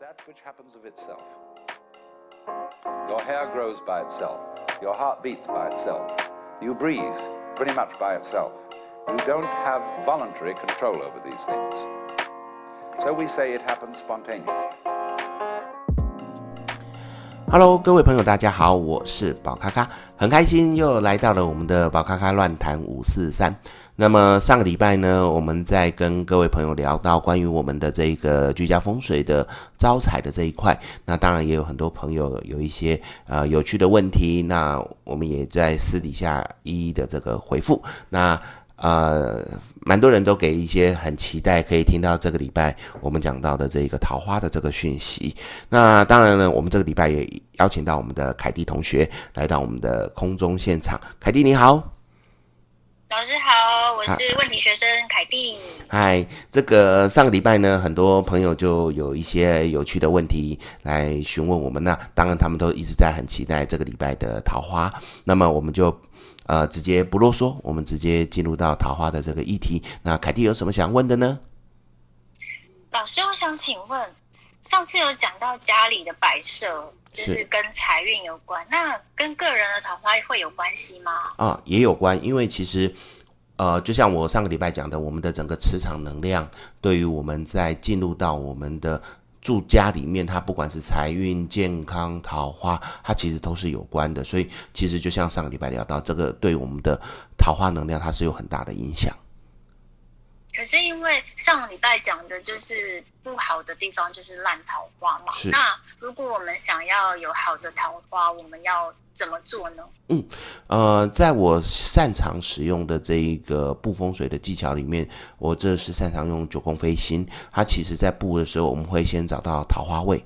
that which happens of itself. Your hair grows by itself. Your heart beats by itself. You breathe pretty much by itself. You don't have voluntary control over these things. So we say it happens spontaneously. Hello，各位朋友，大家好，我是宝咖咖，很开心又来到了我们的宝咖咖乱谈五四三。那么上个礼拜呢，我们在跟各位朋友聊到关于我们的这个居家风水的招财的这一块，那当然也有很多朋友有一些呃有趣的问题，那我们也在私底下一一的这个回复。那呃，蛮多人都给一些很期待可以听到这个礼拜我们讲到的这个桃花的这个讯息。那当然呢，我们这个礼拜也邀请到我们的凯蒂同学来到我们的空中现场。凯蒂你好，老师好，我是问题学生凯蒂。嗨，这个上个礼拜呢，很多朋友就有一些有趣的问题来询问我们。那当然他们都一直在很期待这个礼拜的桃花。那么我们就。呃，直接不啰嗦，我们直接进入到桃花的这个议题。那凯蒂有什么想问的呢？老师，我想请问，上次有讲到家里的摆设，就是跟财运有关，那跟个人的桃花会有关系吗？啊，也有关，因为其实，呃，就像我上个礼拜讲的，我们的整个磁场能量，对于我们在进入到我们的。住家里面，它不管是财运、健康、桃花，它其实都是有关的。所以，其实就像上个礼拜聊到，这个对我们的桃花能量，它是有很大的影响。可是，因为上个礼拜讲的就是不好的地方，就是烂桃花嘛。那如果我们想要有好的桃花，我们要怎么做呢？嗯，呃，在我擅长使用的这一个布风水的技巧里面，我这是擅长用九宫飞星。它其实在布的时候，我们会先找到桃花位。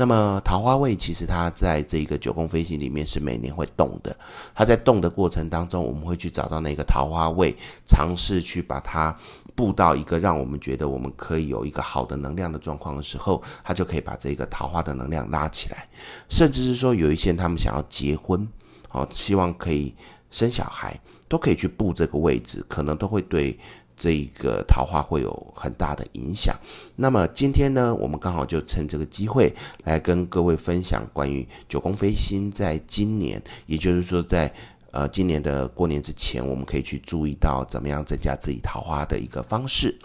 那么桃花位其实它在这个九宫飞星里面是每年会动的。它在动的过程当中，我们会去找到那个桃花位，尝试去把它布到一个让我们觉得我们可以有一个好的能量的状况的时候，它就可以把这个桃花的能量拉起来。甚至是说有一些他们想要结婚。好，希望可以生小孩，都可以去布这个位置，可能都会对这一个桃花会有很大的影响。那么今天呢，我们刚好就趁这个机会来跟各位分享关于九宫飞星在今年，也就是说在呃今年的过年之前，我们可以去注意到怎么样增加自己桃花的一个方式。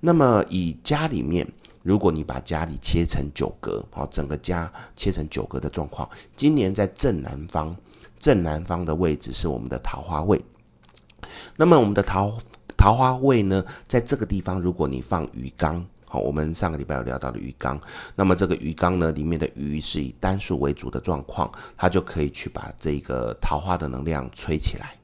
那么以家里面，如果你把家里切成九格，好，整个家切成九格的状况，今年在正南方。正南方的位置是我们的桃花位，那么我们的桃桃花位呢，在这个地方，如果你放鱼缸，好，我们上个礼拜有聊到的鱼缸，那么这个鱼缸呢，里面的鱼是以单数为主的状况，它就可以去把这个桃花的能量吹起来。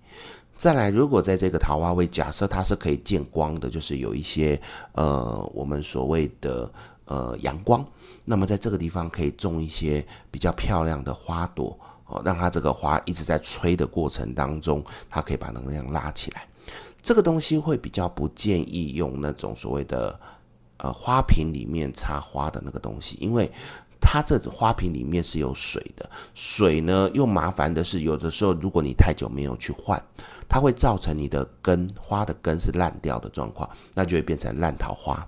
再来，如果在这个桃花位，假设它是可以见光的，就是有一些呃，我们所谓的呃阳光，那么在这个地方可以种一些比较漂亮的花朵。哦，让它这个花一直在吹的过程当中，它可以把能量拉起来。这个东西会比较不建议用那种所谓的呃花瓶里面插花的那个东西，因为它这花瓶里面是有水的，水呢又麻烦的是，有的时候如果你太久没有去换，它会造成你的根花的根是烂掉的状况，那就会变成烂桃花。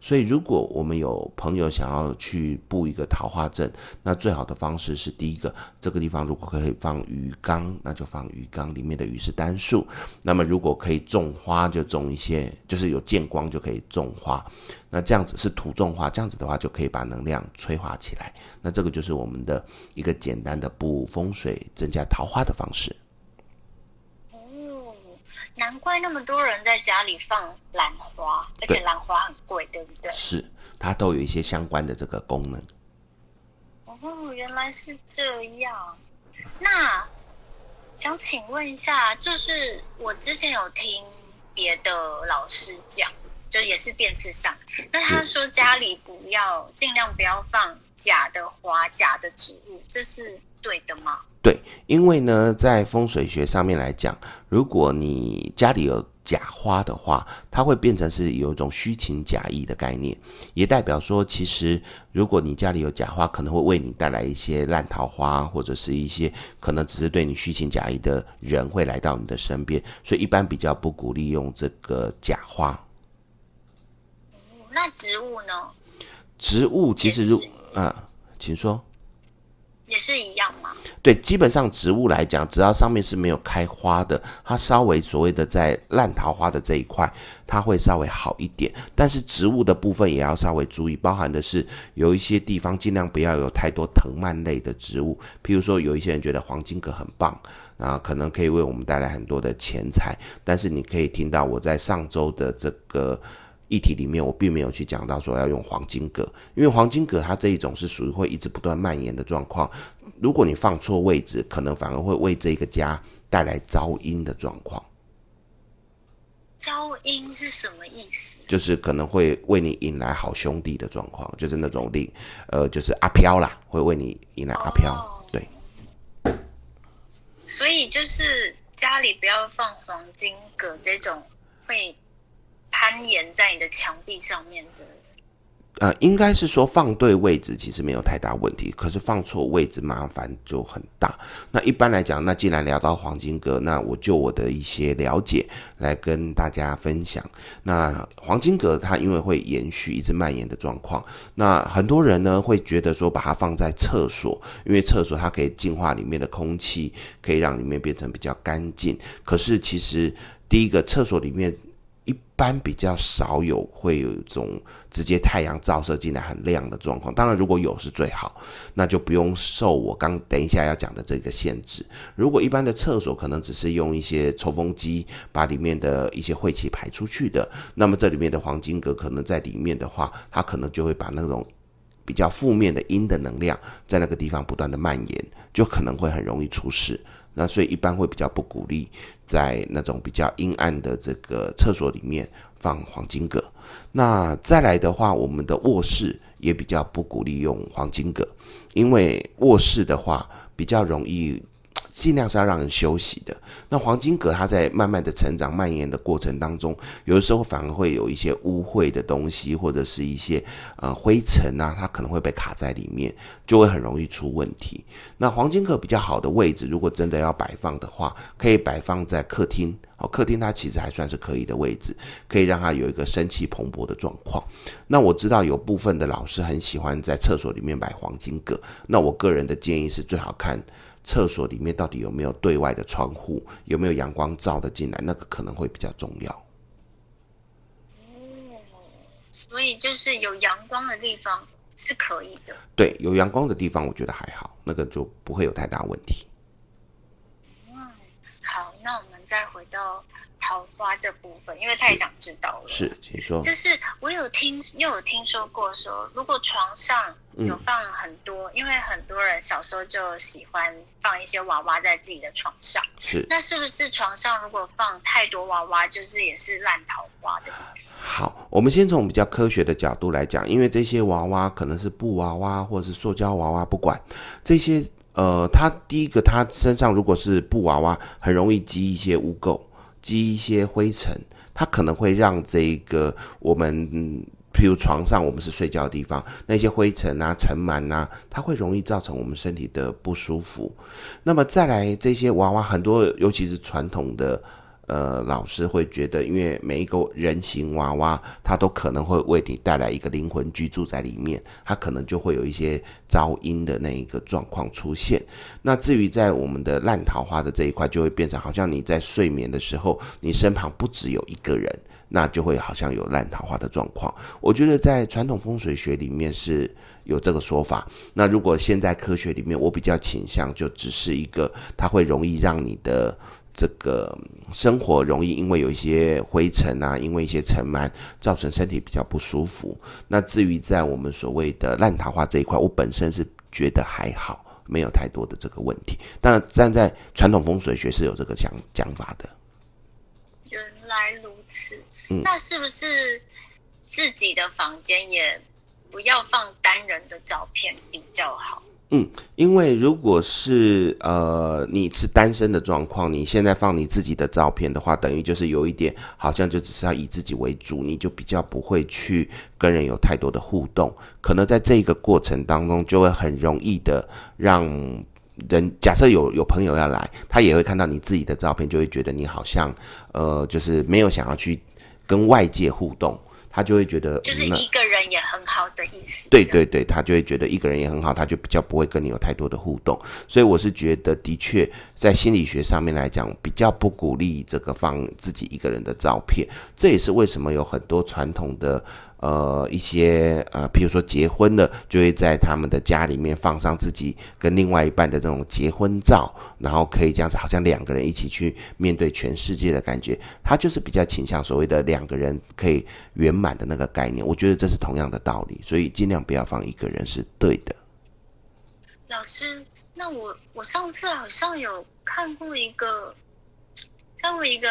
所以，如果我们有朋友想要去布一个桃花阵，那最好的方式是第一个，这个地方如果可以放鱼缸，那就放鱼缸，里面的鱼是单数。那么，如果可以种花，就种一些，就是有见光就可以种花。那这样子是土种花，这样子的话就可以把能量催化起来。那这个就是我们的一个简单的布风水增加桃花的方式。难怪那么多人在家里放兰花，而且兰花很贵，对不对？是，它都有一些相关的这个功能。哦，原来是这样。那想请问一下，就是我之前有听别的老师讲，就也是电视上，那他说家里不要尽量不要放假的花、假的植物，这是对的吗？对，因为呢，在风水学上面来讲，如果你家里有假花的话，它会变成是有一种虚情假意的概念，也代表说，其实如果你家里有假花，可能会为你带来一些烂桃花，或者是一些可能只是对你虚情假意的人会来到你的身边，所以一般比较不鼓励用这个假花。那植物呢？植物其实如嗯，请说。也是一样吗？对，基本上植物来讲，只要上面是没有开花的，它稍微所谓的在烂桃花的这一块，它会稍微好一点。但是植物的部分也要稍微注意，包含的是有一些地方尽量不要有太多藤蔓类的植物，譬如说有一些人觉得黄金葛很棒，啊，可能可以为我们带来很多的钱财，但是你可以听到我在上周的这个。议题里面，我并没有去讲到说要用黄金葛，因为黄金葛它这一种是属于会一直不断蔓延的状况。如果你放错位置，可能反而会为这个家带来噪音的状况。噪音是什么意思？就是可能会为你引来好兄弟的状况，就是那种令呃，就是阿飘啦，会为你引来阿飘。哦、对。所以就是家里不要放黄金葛这种会。攀岩在你的墙壁上面的，呃，应该是说放对位置其实没有太大问题，可是放错位置麻烦就很大。那一般来讲，那既然聊到黄金格，那我就我的一些了解来跟大家分享。那黄金格它因为会延续一直蔓延的状况，那很多人呢会觉得说把它放在厕所，因为厕所它可以净化里面的空气，可以让里面变成比较干净。可是其实第一个厕所里面。一般比较少有会有一种直接太阳照射进来很亮的状况，当然如果有是最好，那就不用受我刚等一下要讲的这个限制。如果一般的厕所可能只是用一些抽风机把里面的一些晦气排出去的，那么这里面的黄金格可能在里面的话，它可能就会把那种比较负面的阴的能量在那个地方不断的蔓延，就可能会很容易出事。那所以一般会比较不鼓励在那种比较阴暗的这个厕所里面放黄金葛。那再来的话，我们的卧室也比较不鼓励用黄金葛，因为卧室的话比较容易。尽量是要让人休息的。那黄金葛它在慢慢的成长、蔓延的过程当中，有的时候反而会有一些污秽的东西，或者是一些呃灰尘啊，它可能会被卡在里面，就会很容易出问题。那黄金葛比较好的位置，如果真的要摆放的话，可以摆放在客厅。哦，客厅它其实还算是可以的位置，可以让它有一个生气蓬勃的状况。那我知道有部分的老师很喜欢在厕所里面摆黄金葛，那我个人的建议是最好看。厕所里面到底有没有对外的窗户？有没有阳光照得进来？那个可能会比较重要。哦，所以就是有阳光的地方是可以的。对，有阳光的地方我觉得还好，那个就不会有太大问题。嗯，好，那我们再回到。桃花这部分，因为太想知道了。是，请说。就是我有听，又有听说过说，如果床上有放很多，嗯，因为很多人小时候就喜欢放一些娃娃在自己的床上。是。那是不是床上如果放太多娃娃，就是也是烂桃花的意思？好，我们先从比较科学的角度来讲，因为这些娃娃可能是布娃娃或者是塑胶娃娃，不管这些，呃，它第一个，它身上如果是布娃娃，很容易积一些污垢。积一些灰尘，它可能会让这个我们，譬如床上我们是睡觉的地方，那些灰尘啊、尘螨啊，它会容易造成我们身体的不舒服。那么再来这些娃娃，很多尤其是传统的。呃，老师会觉得，因为每一个人形娃娃，它都可能会为你带来一个灵魂居住在里面，它可能就会有一些噪音的那一个状况出现。那至于在我们的烂桃花的这一块，就会变成好像你在睡眠的时候，你身旁不只有一个人，那就会好像有烂桃花的状况。我觉得在传统风水学里面是有这个说法。那如果现在科学里面，我比较倾向就只是一个，它会容易让你的。这个生活容易因为有一些灰尘啊，因为一些尘螨，造成身体比较不舒服。那至于在我们所谓的烂桃花这一块，我本身是觉得还好，没有太多的这个问题。当然，站在传统风水学是有这个讲讲法的。原来如此，嗯，那是不是自己的房间也不要放单人的照片比较好？嗯，因为如果是呃你是单身的状况，你现在放你自己的照片的话，等于就是有一点好像就只是要以自己为主，你就比较不会去跟人有太多的互动，可能在这个过程当中就会很容易的让人，假设有有朋友要来，他也会看到你自己的照片，就会觉得你好像呃就是没有想要去跟外界互动。他就会觉得就是一个人也很好的意思。对对对，他就会觉得一个人也很好，他就比较不会跟你有太多的互动。所以我是觉得，的确在心理学上面来讲，比较不鼓励这个放自己一个人的照片。这也是为什么有很多传统的。呃，一些呃，比如说结婚了，就会在他们的家里面放上自己跟另外一半的这种结婚照，然后可以这样子，好像两个人一起去面对全世界的感觉。他就是比较倾向所谓的两个人可以圆满的那个概念。我觉得这是同样的道理，所以尽量不要放一个人是对的。老师，那我我上次好像有看过一个，看过一个。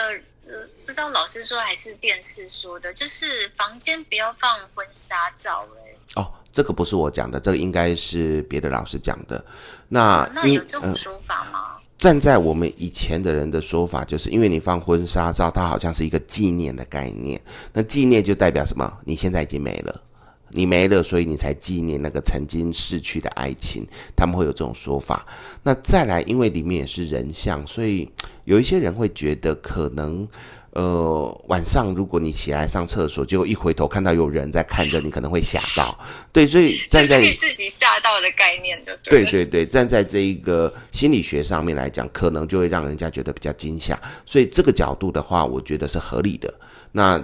呃，不知道老师说还是电视说的，就是房间不要放婚纱照。哎，哦，这个不是我讲的，这个应该是别的老师讲的。那、哦、那有这种说法吗？呃，站在我们以前的人的说法，就是因为你放婚纱照，它好像是一个纪念的概念。那纪念就代表什么？你现在已经没了。你没了，所以你才纪念那个曾经逝去的爱情。他们会有这种说法。那再来，因为里面也是人像，所以有一些人会觉得，可能呃晚上如果你起来上厕所，结果一回头看到有人在看着你，可能会吓到。对，所以 站在自己吓到的概念的。对对对，站在这一个心理学上面来讲，可能就会让人家觉得比较惊吓。所以这个角度的话，我觉得是合理的。那。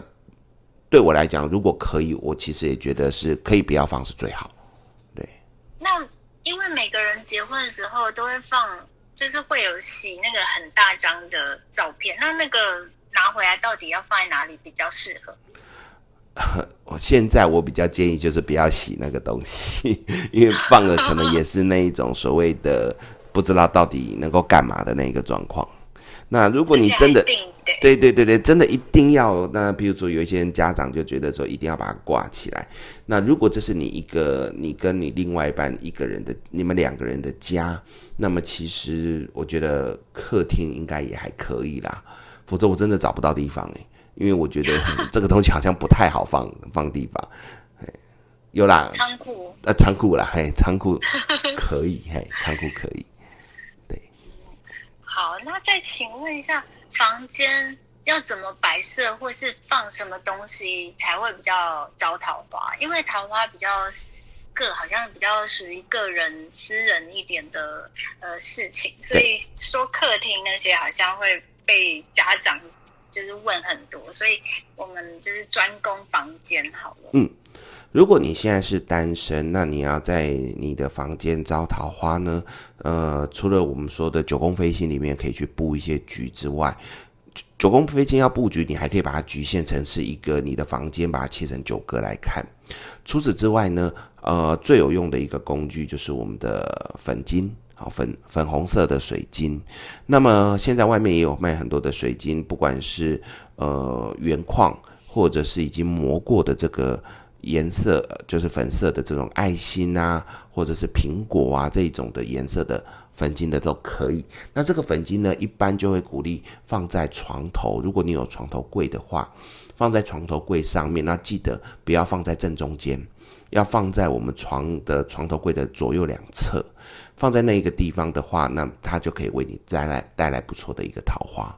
对我来讲，如果可以，我其实也觉得是可以不要放是最好。对。那因为每个人结婚的时候都会放，就是会有洗那个很大张的照片。那那个拿回来到底要放在哪里比较适合？我 现在我比较建议就是不要洗那个东西，因为放了可能也是那一种所谓的不知道到底能够干嘛的那个状况。那如果你真的。对对对对，真的一定要。那比如说，有一些人家长就觉得说，一定要把它挂起来。那如果这是你一个，你跟你另外一半一个人的，你们两个人的家，那么其实我觉得客厅应该也还可以啦。否则我真的找不到地方诶，因为我觉得这个东西好像不太好放放地方。有啦，仓库呃，仓库啦，嘿，仓库可以，嘿，仓库可以。对，好，那再请问一下。房间要怎么摆设，或是放什么东西才会比较招桃花？因为桃花比较个，好像比较属于个人私人一点的呃事情，所以说客厅那些好像会被家长就是问很多，所以我们就是专攻房间好了。嗯，如果你现在是单身，那你要在你的房间招桃花呢？呃，除了我们说的九宫飞星里面可以去布一些局之外，九宫飞星要布局，你还可以把它局限成是一个你的房间，把它切成九格来看。除此之外呢，呃，最有用的一个工具就是我们的粉晶，好，粉粉红色的水晶。那么现在外面也有卖很多的水晶，不管是呃原矿或者是已经磨过的这个。颜色就是粉色的这种爱心啊，或者是苹果啊这种的颜色的粉晶的都可以。那这个粉晶呢，一般就会鼓励放在床头。如果你有床头柜的话，放在床头柜上面。那记得不要放在正中间，要放在我们床的床头柜的左右两侧。放在那一个地方的话，那它就可以为你带来带来不错的一个桃花。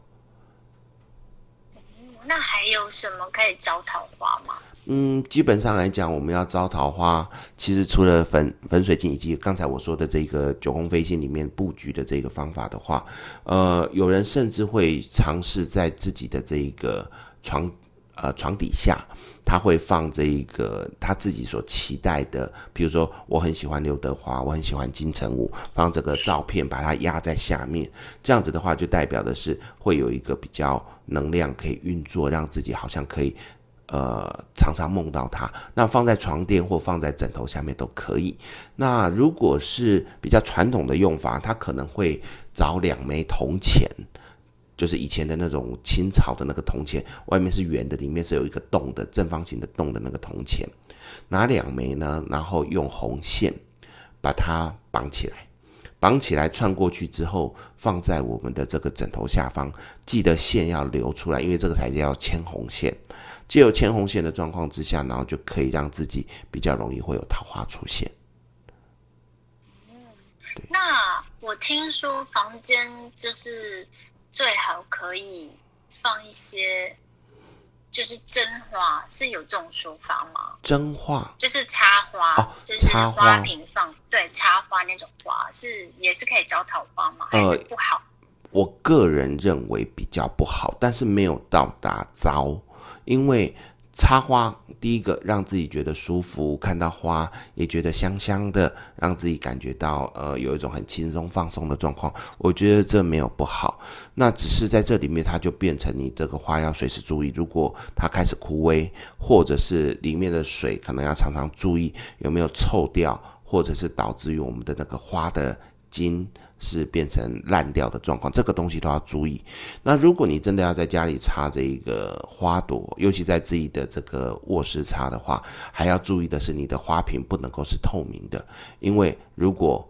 那还有什么可以招桃花吗？嗯，基本上来讲，我们要招桃花，其实除了粉粉水晶以及刚才我说的这个九宫飞星里面布局的这个方法的话，呃，有人甚至会尝试在自己的这个床呃床底下，他会放这一个他自己所期待的，比如说我很喜欢刘德华，我很喜欢金城武，放这个照片把它压在下面，这样子的话就代表的是会有一个比较能量可以运作，让自己好像可以。呃，常常梦到它，那放在床垫或放在枕头下面都可以。那如果是比较传统的用法，它可能会找两枚铜钱，就是以前的那种清朝的那个铜钱，外面是圆的，里面是有一个洞的正方形的洞的那个铜钱，拿两枚呢，然后用红线把它绑起来，绑起来串过去之后，放在我们的这个枕头下方，记得线要流出来，因为这个才叫牵红线。既有牵红线的状况之下，然后就可以让自己比较容易会有桃花出现。嗯，那我听说房间就是最好可以放一些就是真花，是有这种说法吗？真花就是插花，哦、就是花瓶放对插花那种花，是也是可以招桃花吗？还是不好？呃，我个人认为比较不好，但是没有到达糟，因为。插花，第一个让自己觉得舒服，看到花也觉得香香的，让自己感觉到呃有一种很轻松放松的状况。我觉得这没有不好，那只是在这里面它就变成你这个花要随时注意，如果它开始枯萎，或者是里面的水可能要常常注意有没有臭掉，或者是导致于我们的那个花的茎。是变成烂掉的状况，这个东西都要注意。那如果你真的要在家里插这一个花朵，尤其在自己的这个卧室插的话，还要注意的是，你的花瓶不能够是透明的，因为如果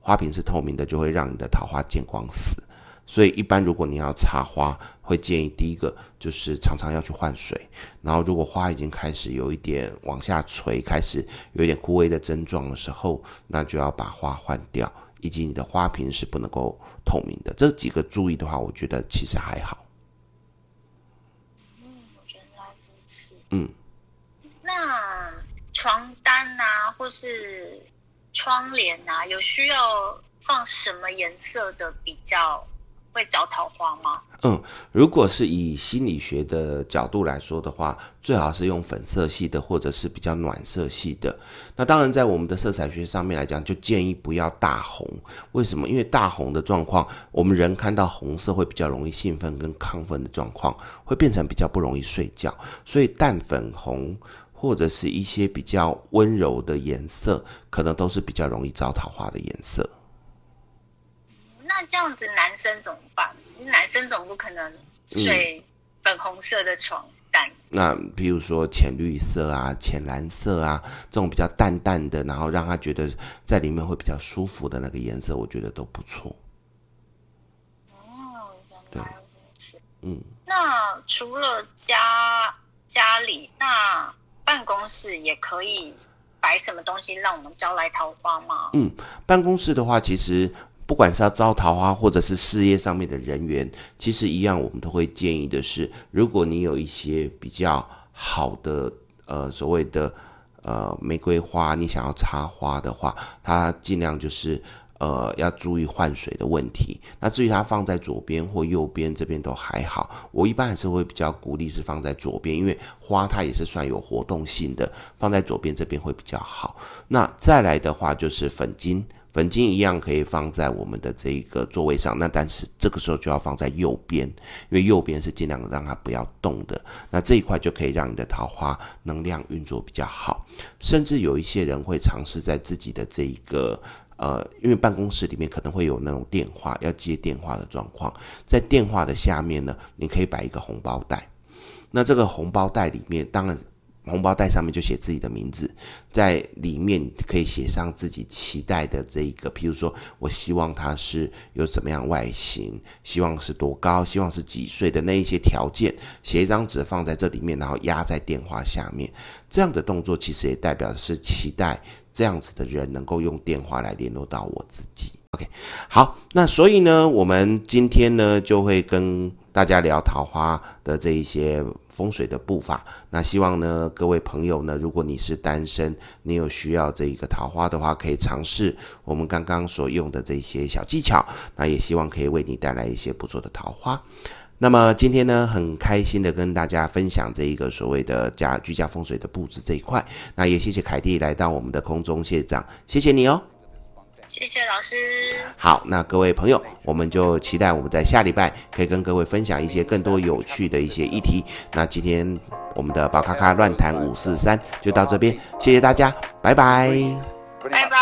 花瓶是透明的，就会让你的桃花见光死。所以一般如果你要插花，会建议第一个就是常常要去换水，然后如果花已经开始有一点往下垂，开始有一点枯萎的症状的时候，那就要把花换掉。以及你的花瓶是不能够透明的，这几个注意的话，我觉得其实还好。嗯，我觉得还不是。嗯，那床单啊，或是窗帘啊，有需要放什么颜色的比较会招桃花吗？嗯，如果是以心理学的角度来说的话，最好是用粉色系的，或者是比较暖色系的。那当然，在我们的色彩学上面来讲，就建议不要大红。为什么？因为大红的状况，我们人看到红色会比较容易兴奋跟亢奋的状况，会变成比较不容易睡觉。所以淡粉红或者是一些比较温柔的颜色，可能都是比较容易招桃花的颜色。那这样子，男生怎么办？男生总不可能睡粉红色的床单。嗯、那比如说浅绿色啊、浅蓝色啊，这种比较淡淡的，然后让他觉得在里面会比较舒服的那个颜色，我觉得都不错。哦，对，嗯。那除了家家里，那办公室也可以摆什么东西让我们招来桃花吗？嗯，办公室的话，其实。不管是要招桃花，或者是事业上面的人员，其实一样，我们都会建议的是，如果你有一些比较好的，呃，所谓的呃玫瑰花，你想要插花的话，它尽量就是呃要注意换水的问题。那至于它放在左边或右边这边都还好，我一般还是会比较鼓励是放在左边，因为花它也是算有活动性的，放在左边这边会比较好。那再来的话就是粉晶。粉晶一样可以放在我们的这个座位上，那但是这个时候就要放在右边，因为右边是尽量让它不要动的。那这一块就可以让你的桃花能量运作比较好。甚至有一些人会尝试在自己的这一个呃，因为办公室里面可能会有那种电话要接电话的状况，在电话的下面呢，你可以摆一个红包袋。那这个红包袋里面，当然。红包袋上面就写自己的名字，在里面可以写上自己期待的这一个，譬如说我希望它是有什么样外形，希望是多高，希望是几岁的那一些条件，写一张纸放在这里面，然后压在电话下面。这样的动作其实也代表的是期待这样子的人能够用电话来联络到我自己。OK，好，那所以呢，我们今天呢就会跟大家聊桃花的这一些。风水的步伐，那希望呢，各位朋友呢，如果你是单身，你有需要这一个桃花的话，可以尝试我们刚刚所用的这些小技巧，那也希望可以为你带来一些不错的桃花。那么今天呢，很开心的跟大家分享这一个所谓的家居家风水的布置这一块，那也谢谢凯蒂来到我们的空中谢长，谢谢你哦。谢谢老师。好，那各位朋友，我们就期待我们在下礼拜可以跟各位分享一些更多有趣的一些议题。那今天我们的宝咖咖乱谈五四三就到这边，谢谢大家，拜拜。拜拜。